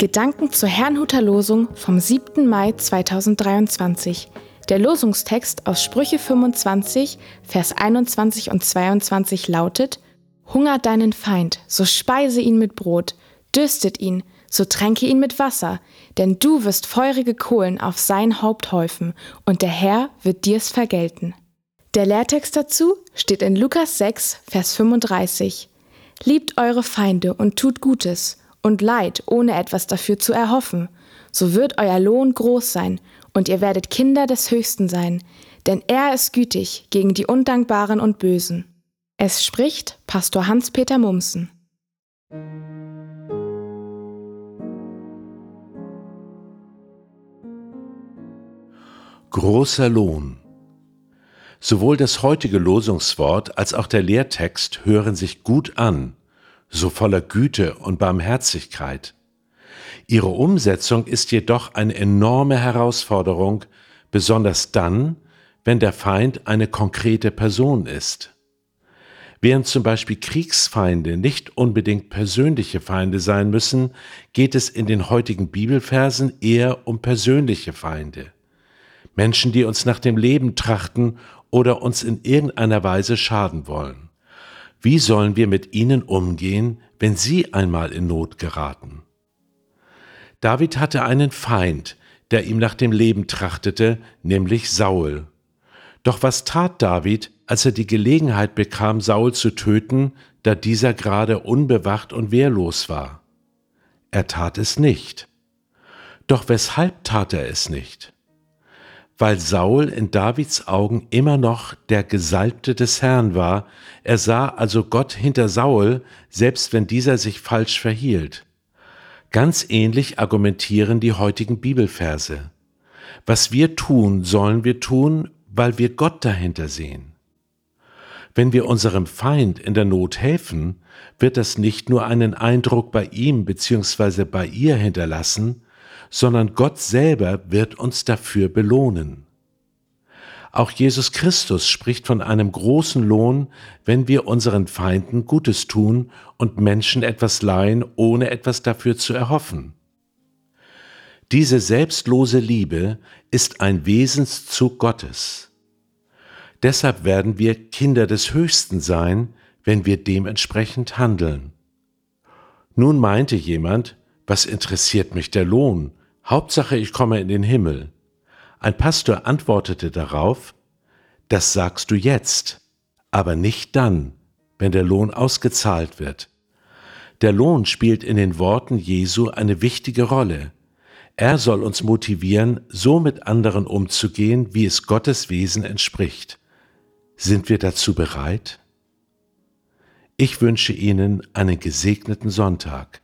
Gedanken zur Herrnhuter Losung vom 7. Mai 2023. Der Losungstext aus Sprüche 25, Vers 21 und 22 lautet: Hungert deinen Feind, so speise ihn mit Brot, dürstet ihn, so tränke ihn mit Wasser, denn du wirst feurige Kohlen auf sein Haupt häufen, und der Herr wird dir's vergelten. Der Lehrtext dazu steht in Lukas 6, Vers 35. Liebt eure Feinde und tut Gutes und Leid, ohne etwas dafür zu erhoffen, so wird euer Lohn groß sein, und ihr werdet Kinder des Höchsten sein, denn er ist gütig gegen die Undankbaren und Bösen. Es spricht Pastor Hans-Peter Mumsen. Großer Lohn. Sowohl das heutige Losungswort als auch der Lehrtext hören sich gut an so voller Güte und Barmherzigkeit. Ihre Umsetzung ist jedoch eine enorme Herausforderung, besonders dann, wenn der Feind eine konkrete Person ist. Während zum Beispiel Kriegsfeinde nicht unbedingt persönliche Feinde sein müssen, geht es in den heutigen Bibelversen eher um persönliche Feinde. Menschen, die uns nach dem Leben trachten oder uns in irgendeiner Weise schaden wollen. Wie sollen wir mit ihnen umgehen, wenn sie einmal in Not geraten? David hatte einen Feind, der ihm nach dem Leben trachtete, nämlich Saul. Doch was tat David, als er die Gelegenheit bekam, Saul zu töten, da dieser gerade unbewacht und wehrlos war? Er tat es nicht. Doch weshalb tat er es nicht? Weil Saul in Davids Augen immer noch der Gesalbte des Herrn war, er sah also Gott hinter Saul, selbst wenn dieser sich falsch verhielt. Ganz ähnlich argumentieren die heutigen Bibelverse. Was wir tun, sollen wir tun, weil wir Gott dahinter sehen. Wenn wir unserem Feind in der Not helfen, wird das nicht nur einen Eindruck bei ihm bzw. bei ihr hinterlassen, sondern Gott selber wird uns dafür belohnen. Auch Jesus Christus spricht von einem großen Lohn, wenn wir unseren Feinden Gutes tun und Menschen etwas leihen, ohne etwas dafür zu erhoffen. Diese selbstlose Liebe ist ein Wesenszug Gottes. Deshalb werden wir Kinder des Höchsten sein, wenn wir dementsprechend handeln. Nun meinte jemand, was interessiert mich der Lohn? Hauptsache, ich komme in den Himmel. Ein Pastor antwortete darauf, das sagst du jetzt, aber nicht dann, wenn der Lohn ausgezahlt wird. Der Lohn spielt in den Worten Jesu eine wichtige Rolle. Er soll uns motivieren, so mit anderen umzugehen, wie es Gottes Wesen entspricht. Sind wir dazu bereit? Ich wünsche Ihnen einen gesegneten Sonntag.